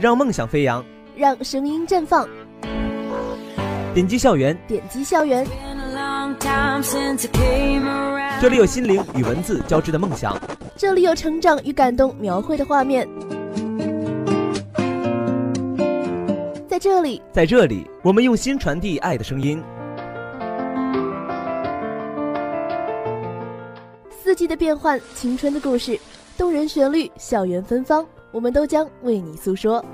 让梦想飞扬，让声音绽放。点击校园，点击校园，这里有心灵与文字交织的梦想，这里有成长与感动描绘的画面。在这里，在这里，我们用心传递爱的声音。四季的变换，青春的故事，动人旋律，校园芬芳，我们都将为你诉说。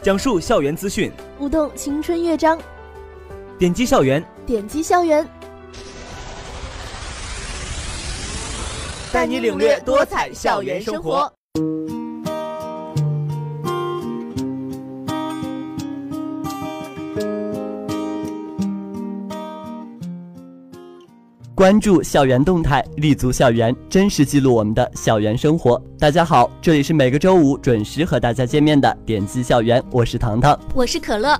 讲述校园资讯，舞动青春乐章。点击校园，点击校园，带你领略多彩校园生活。关注校园动态，立足校园，真实记录我们的校园生活。大家好，这里是每个周五准时和大家见面的点击校园，我是糖糖，我是可乐。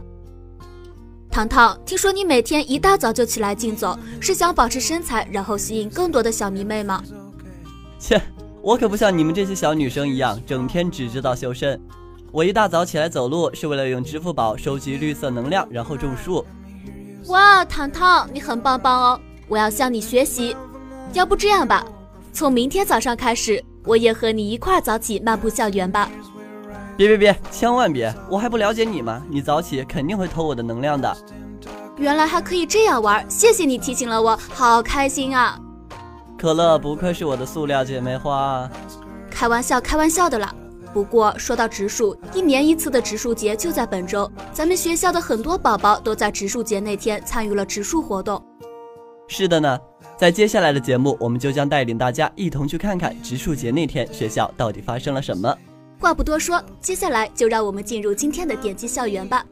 糖糖，听说你每天一大早就起来竞走，是想保持身材，然后吸引更多的小迷妹吗？切，我可不像你们这些小女生一样，整天只知道修身。我一大早起来走路，是为了用支付宝收集绿色能量，然后种树。哇，糖糖，你很棒棒哦！我要向你学习，要不这样吧，从明天早上开始，我也和你一块早起漫步校园吧。别别别，千万别！我还不了解你吗？你早起肯定会偷我的能量的。原来还可以这样玩，谢谢你提醒了我，好开心啊！可乐，不愧是我的塑料姐妹花。开玩笑，开玩笑的啦。不过说到植树，一年一次的植树节就在本周，咱们学校的很多宝宝都在植树节那天参与了植树活动。是的呢，在接下来的节目，我们就将带领大家一同去看看植树节那天学校到底发生了什么。话不多说，接下来就让我们进入今天的点击校园吧。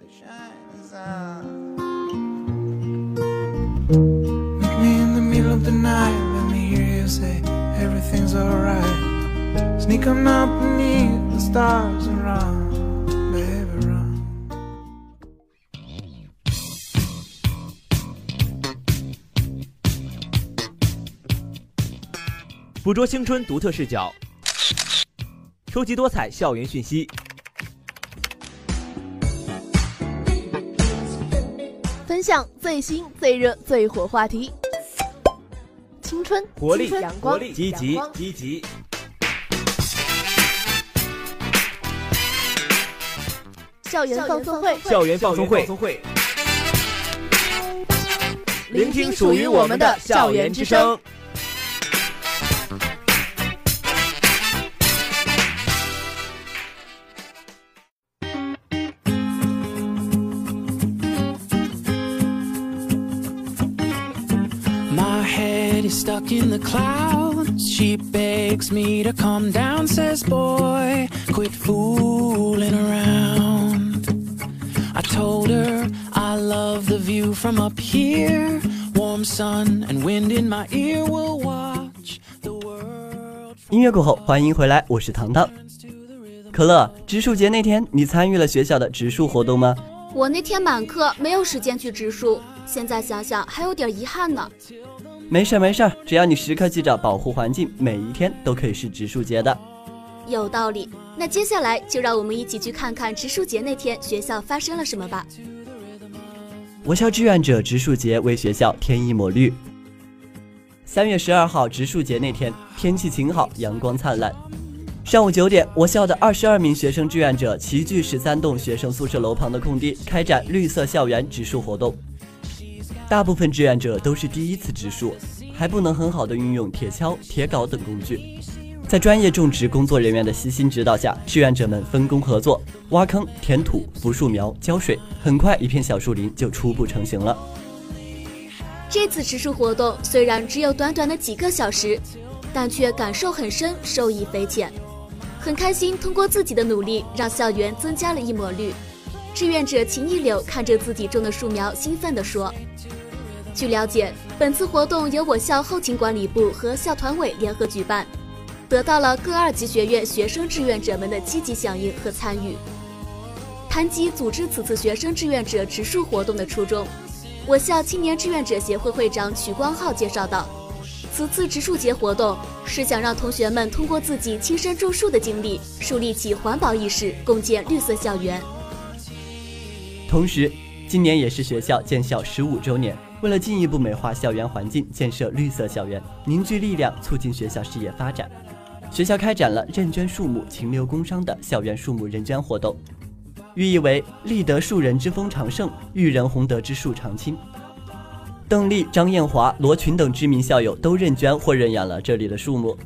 捕捉青春独特视角，收集多彩校园讯息，分享最新最热最火话题。青春、活力、阳光、积极、积极。校园放松会，校园放松会，聆听属于我们的校园之声。Stuck in the clouds. She begs me to calm down, says, Boy, quit fooling around. I told her I love the view from up here. Warm sun and wind in my ear will watch the world. 音乐过后，欢迎回来，我是糖糖。可乐，植树节那天，你参与了学校的植树活动吗？我那天满课，没有时间去植树。现在想想，还有点遗憾呢。没事没事，只要你时刻记着保护环境，每一天都可以是植树节的。有道理。那接下来就让我们一起去看看植树节那天学校发生了什么吧。我校志愿者植树节为学校添一抹绿。三月十二号植树节那天，天气晴好，阳光灿烂。上午九点，我校的二十二名学生志愿者齐聚十三栋学生宿舍楼旁的空地，开展绿色校园植树活动。大部分志愿者都是第一次植树，还不能很好的运用铁锹、铁镐等工具。在专业种植工作人员的悉心指导下，志愿者们分工合作，挖坑、填土、扶树苗、浇水，很快一片小树林就初步成型了。这次植树活动虽然只有短短的几个小时，但却感受很深，受益匪浅。很开心通过自己的努力，让校园增加了一抹绿。志愿者秦一柳看着自己种的树苗，兴奋地说：“据了解，本次活动由我校后勤管理部和校团委联合举办，得到了各二级学院学生志愿者们的积极响应和参与。”谈及组织此次学生志愿者植树活动的初衷，我校青年志愿者协会会长曲光浩介绍道：“此次植树节活动是想让同学们通过自己亲身种树的经历，树立起环保意识，共建绿色校园。同时，今年也是学校建校十五周年，为了进一步美化校园环境，建设绿色校园，凝聚力量，促进学校事业发展，学校开展了认捐树木、勤留工商的校园树木认捐活动，寓意为立德树人之风长盛，育人弘德之树长青。邓丽、张艳华、罗群等知名校友都认捐或认养了这里的树木。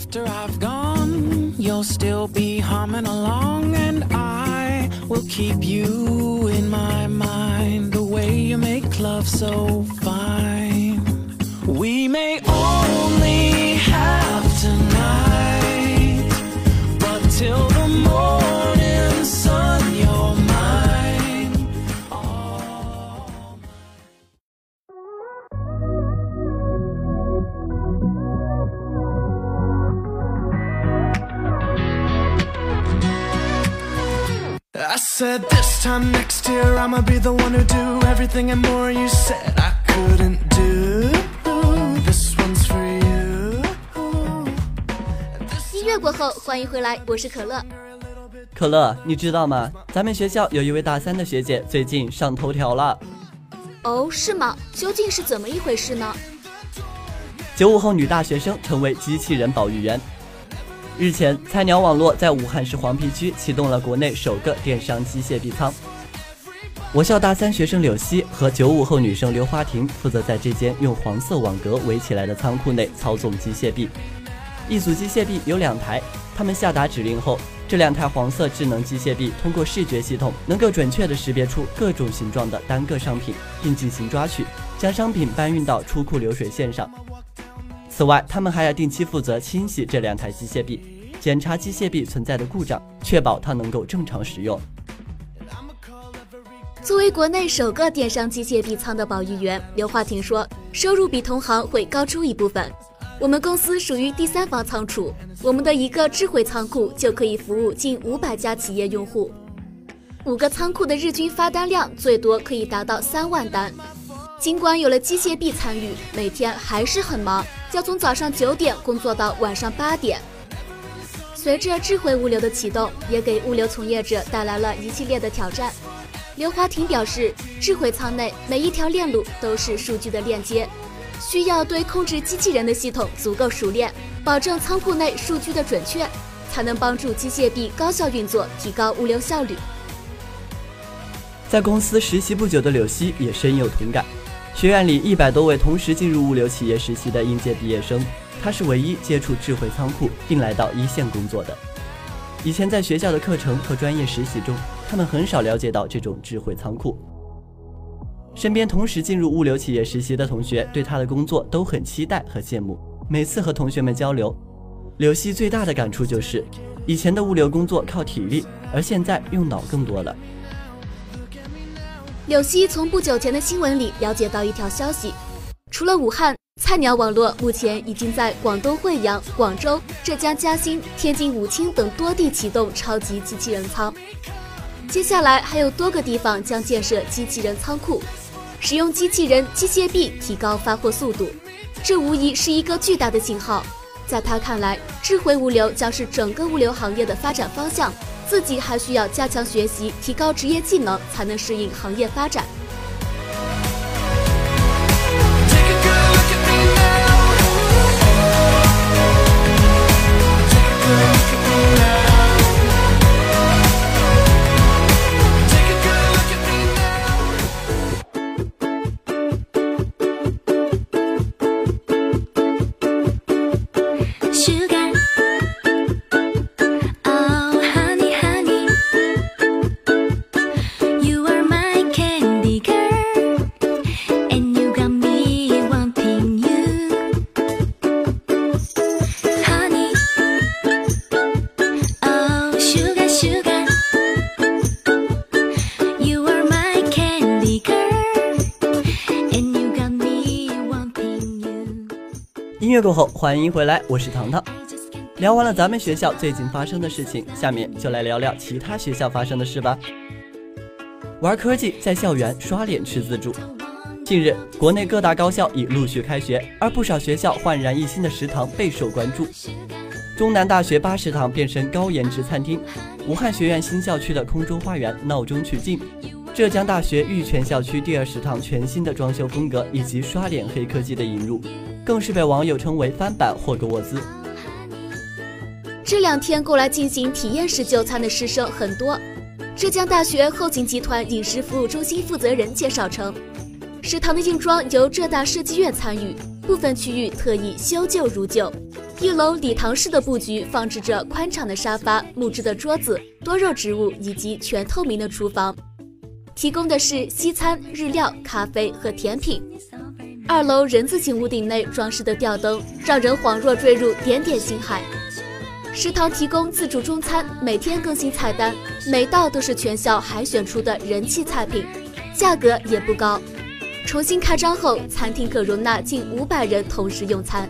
After I've gone, you'll still be humming along, and I will keep you in my mind. The way you make love so said this time next year I'ma be the one who do everything and more you said I couldn't do. This one's for you. 音乐过后，欢迎回来，我是可乐。可乐，你知道吗？咱们学校有一位大三的学姐最近上头条了。哦，是吗？究竟是怎么一回事呢？九五后女大学生成为机器人保育员。日前，菜鸟网络在武汉市黄陂区启动了国内首个电商机械臂仓。我校大三学生柳溪和九五后女生刘花婷负责在这间用黄色网格围起来的仓库内操纵机械臂。一组机械臂有两台，他们下达指令后，这两台黄色智能机械臂通过视觉系统，能够准确地识别出各种形状的单个商品，并进行抓取，将商品搬运到出库流水线上。此外，他们还要定期负责清洗这两台机械臂，检查机械臂存在的故障，确保它能够正常使用。作为国内首个电商机械臂仓的保育员，刘华婷说，收入比同行会高出一部分。我们公司属于第三方仓储，我们的一个智慧仓库就可以服务近五百家企业用户，五个仓库的日均发单量最多可以达到三万单。尽管有了机械臂参与，每天还是很忙，要从早上九点工作到晚上八点。随着智慧物流的启动，也给物流从业者带来了一系列的挑战。刘华婷表示，智慧仓内每一条链路都是数据的链接，需要对控制机器人的系统足够熟练，保证仓库内数据的准确，才能帮助机械臂高效运作，提高物流效率。在公司实习不久的柳溪也深有同感。学院里一百多位同时进入物流企业实习的应届毕业生，他是唯一接触智慧仓库并来到一线工作的。以前在学校的课程和专业实习中，他们很少了解到这种智慧仓库。身边同时进入物流企业实习的同学对他的工作都很期待和羡慕。每次和同学们交流，柳溪最大的感触就是，以前的物流工作靠体力，而现在用脑更多了。柳溪从不久前的新闻里了解到一条消息，除了武汉，菜鸟网络目前已经在广东惠阳、广州、浙江嘉兴、天津武清等多地启动超级机器人仓。接下来还有多个地方将建设机器人仓库，使用机器人、机械臂提高发货速度。这无疑是一个巨大的信号。在他看来，智慧物流将是整个物流行业的发展方向。自己还需要加强学习，提高职业技能，才能适应行业发展。乐过后，欢迎回来，我是糖糖。聊完了咱们学校最近发生的事情，下面就来聊聊其他学校发生的事吧。玩科技在校园刷脸吃自助。近日，国内各大高校已陆续开学，而不少学校焕然一新的食堂备受关注。中南大学八食堂变身高颜值餐厅，武汉学院新校区的空中花园闹中取静，浙江大学玉泉校区第二食堂全新的装修风格以及刷脸黑科技的引入，更是被网友称为翻版霍格沃兹。这两天过来进行体验式就餐的师生很多。浙江大学后勤集团饮食服务中心负责人介绍称，食堂的硬装由浙大设计院参与，部分区域特意修旧如旧。一楼礼堂式的布局放置着宽敞的沙发、木质的桌子、多肉植物以及全透明的厨房，提供的是西餐、日料、咖啡和甜品。二楼人字形屋顶内装饰的吊灯，让人恍若坠入点点星海。食堂提供自助中餐，每天更新菜单，每道都是全校海选出的人气菜品，价格也不高。重新开张后，餐厅可容纳近五百人同时用餐。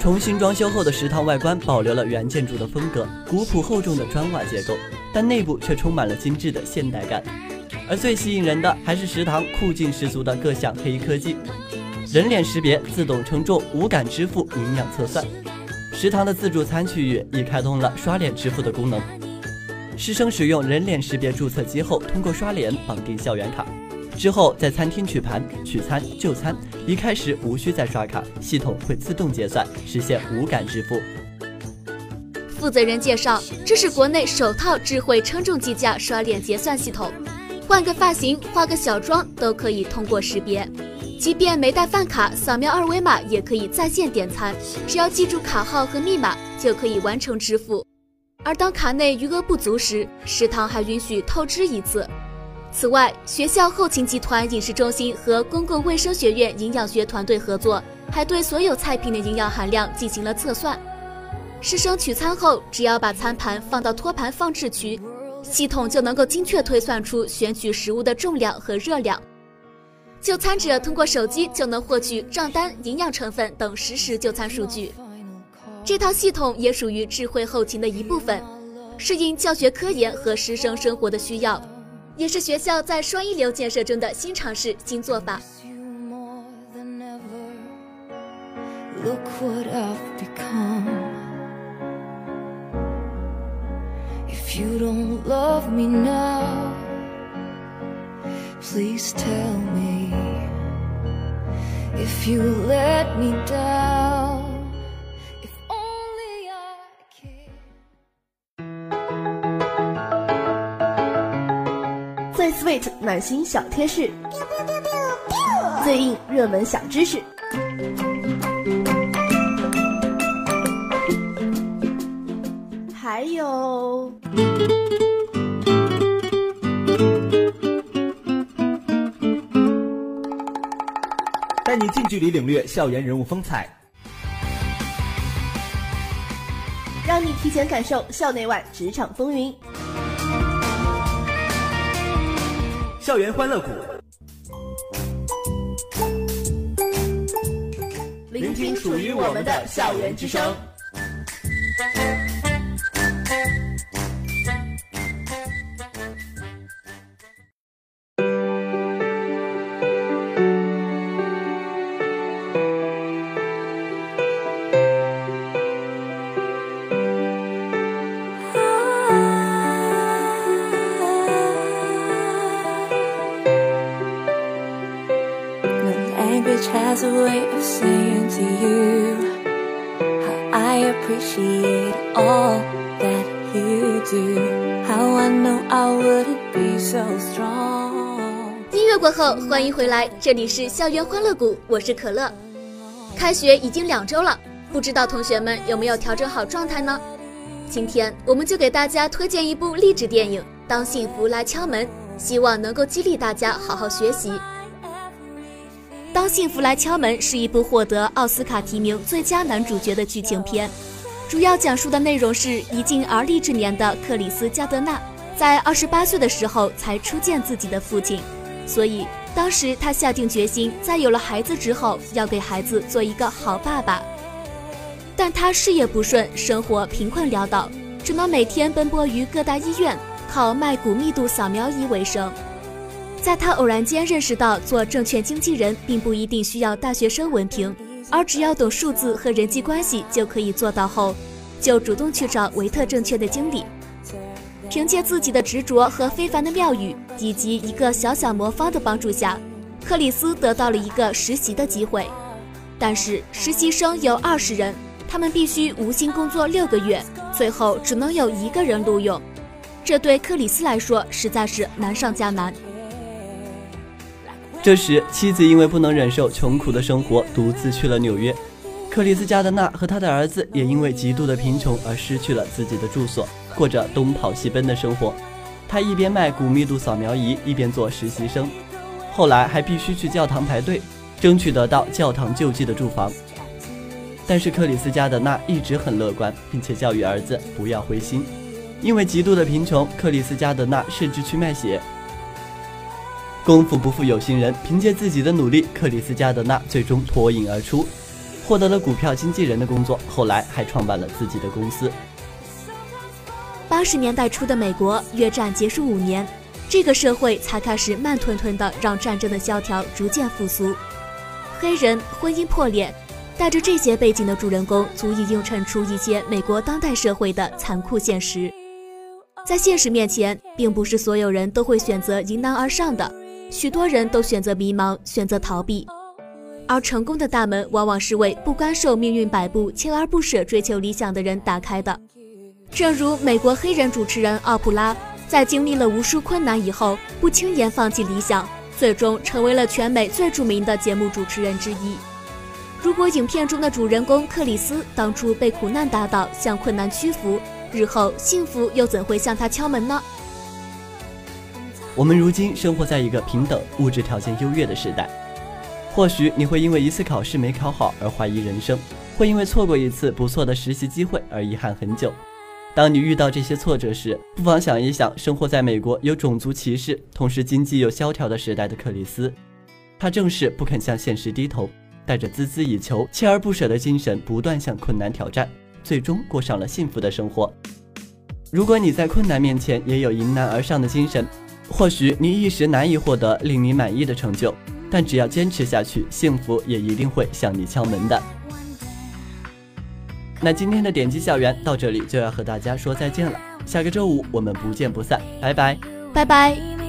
重新装修后的食堂外观保留了原建筑的风格，古朴厚重的砖瓦结构，但内部却充满了精致的现代感。而最吸引人的还是食堂酷劲十足的各项黑科技：人脸识别、自动称重、无感支付、营养测算。食堂的自助餐区域已开通了刷脸支付的功能，师生使用人脸识别注册机后，通过刷脸绑定校园卡。之后在餐厅取盘、取餐、就餐，离开时无需再刷卡，系统会自动结算，实现无感支付。负责人介绍，这是国内首套智慧称重计价刷脸结算系统，换个发型、化个小妆都可以通过识别，即便没带饭卡，扫描二维码也可以在线点餐，只要记住卡号和密码就可以完成支付。而当卡内余额不足时，食堂还允许透支一次。此外，学校后勤集团饮食中心和公共卫生学院营养学团队合作，还对所有菜品的营养含量进行了测算。师生取餐后，只要把餐盘放到托盘放置区，系统就能够精确推算出选取食物的重量和热量。就餐者通过手机就能获取账单、营养成分等实时就餐数据。这套系统也属于智慧后勤的一部分，适应教学科研和师生生活的需要。也是学校在双一流建设中的新尝试、新做法。Look what I've become. You don't love me now, please tell me. If you let me down, if only I can. 最 sweet 暖心小贴士，最硬热门小知识。还有，距离领略校园人物风采。让你提前感受校内外职场风云。校园欢乐谷，聆听属于我们的校园之声。I appreciate all that you do. How I know I would be so strong. 音乐过后，欢迎回来，这里是校园欢乐谷，我是可乐。开学已经两周了，不知道同学们有没有调整好状态呢？今天我们就给大家推荐一部励志电影《当幸福来敲门》，希望能够激励大家好好学习。《当幸福来敲门》是一部获得奥斯卡提名最佳男主角的剧情片，主要讲述的内容是已近而立之年的克里斯加德纳，在二十八岁的时候才初见自己的父亲，所以当时他下定决心，在有了孩子之后，要给孩子做一个好爸爸。但他事业不顺，生活贫困潦倒，只能每天奔波于各大医院，靠卖骨密度扫描仪为生。在他偶然间认识到，做证券经纪人并不一定需要大学生文凭，而只要懂数字和人际关系就可以做到后，就主动去找维特证券的经理。凭借自己的执着和非凡的妙语，以及一个小小魔方的帮助下，克里斯得到了一个实习的机会。但是实习生有二十人，他们必须无薪工作六个月，最后只能有一个人录用。这对克里斯来说实在是难上加难。这时，妻子因为不能忍受穷苦的生活，独自去了纽约。克里斯加德纳和他的儿子也因为极度的贫穷而失去了自己的住所，过着东跑西奔的生活。他一边卖骨密度扫描仪，一边做实习生，后来还必须去教堂排队，争取得到教堂救济的住房。但是克里斯加德纳一直很乐观，并且教育儿子不要灰心。因为极度的贫穷，克里斯加德纳甚至去卖血。功夫不负有心人，凭借自己的努力，克里斯加德纳最终脱颖而出，获得了股票经纪人的工作。后来还创办了自己的公司。八十年代初的美国，越战结束五年，这个社会才开始慢吞吞的让战争的萧条逐渐复苏。黑人婚姻破裂，带着这些背景的主人公，足以映衬出一些美国当代社会的残酷现实。在现实面前，并不是所有人都会选择迎难而上的。许多人都选择迷茫，选择逃避，而成功的大门往往是为不甘受命运摆布、锲而不舍追求理想的人打开的。正如美国黑人主持人奥普拉，在经历了无数困难以后，不轻言放弃理想，最终成为了全美最著名的节目主持人之一。如果影片中的主人公克里斯当初被苦难打倒，向困难屈服，日后幸福又怎会向他敲门呢？我们如今生活在一个平等、物质条件优越的时代，或许你会因为一次考试没考好而怀疑人生，会因为错过一次不错的实习机会而遗憾很久。当你遇到这些挫折时，不妨想一想，生活在美国有种族歧视、同时经济又萧条的时代的克里斯，他正是不肯向现实低头，带着孜孜以求、锲而不舍的精神，不断向困难挑战，最终过上了幸福的生活。如果你在困难面前也有迎难而上的精神，或许你一时难以获得令你满意的成就，但只要坚持下去，幸福也一定会向你敲门的。那今天的点击校园到这里就要和大家说再见了，下个周五我们不见不散，拜拜，拜拜。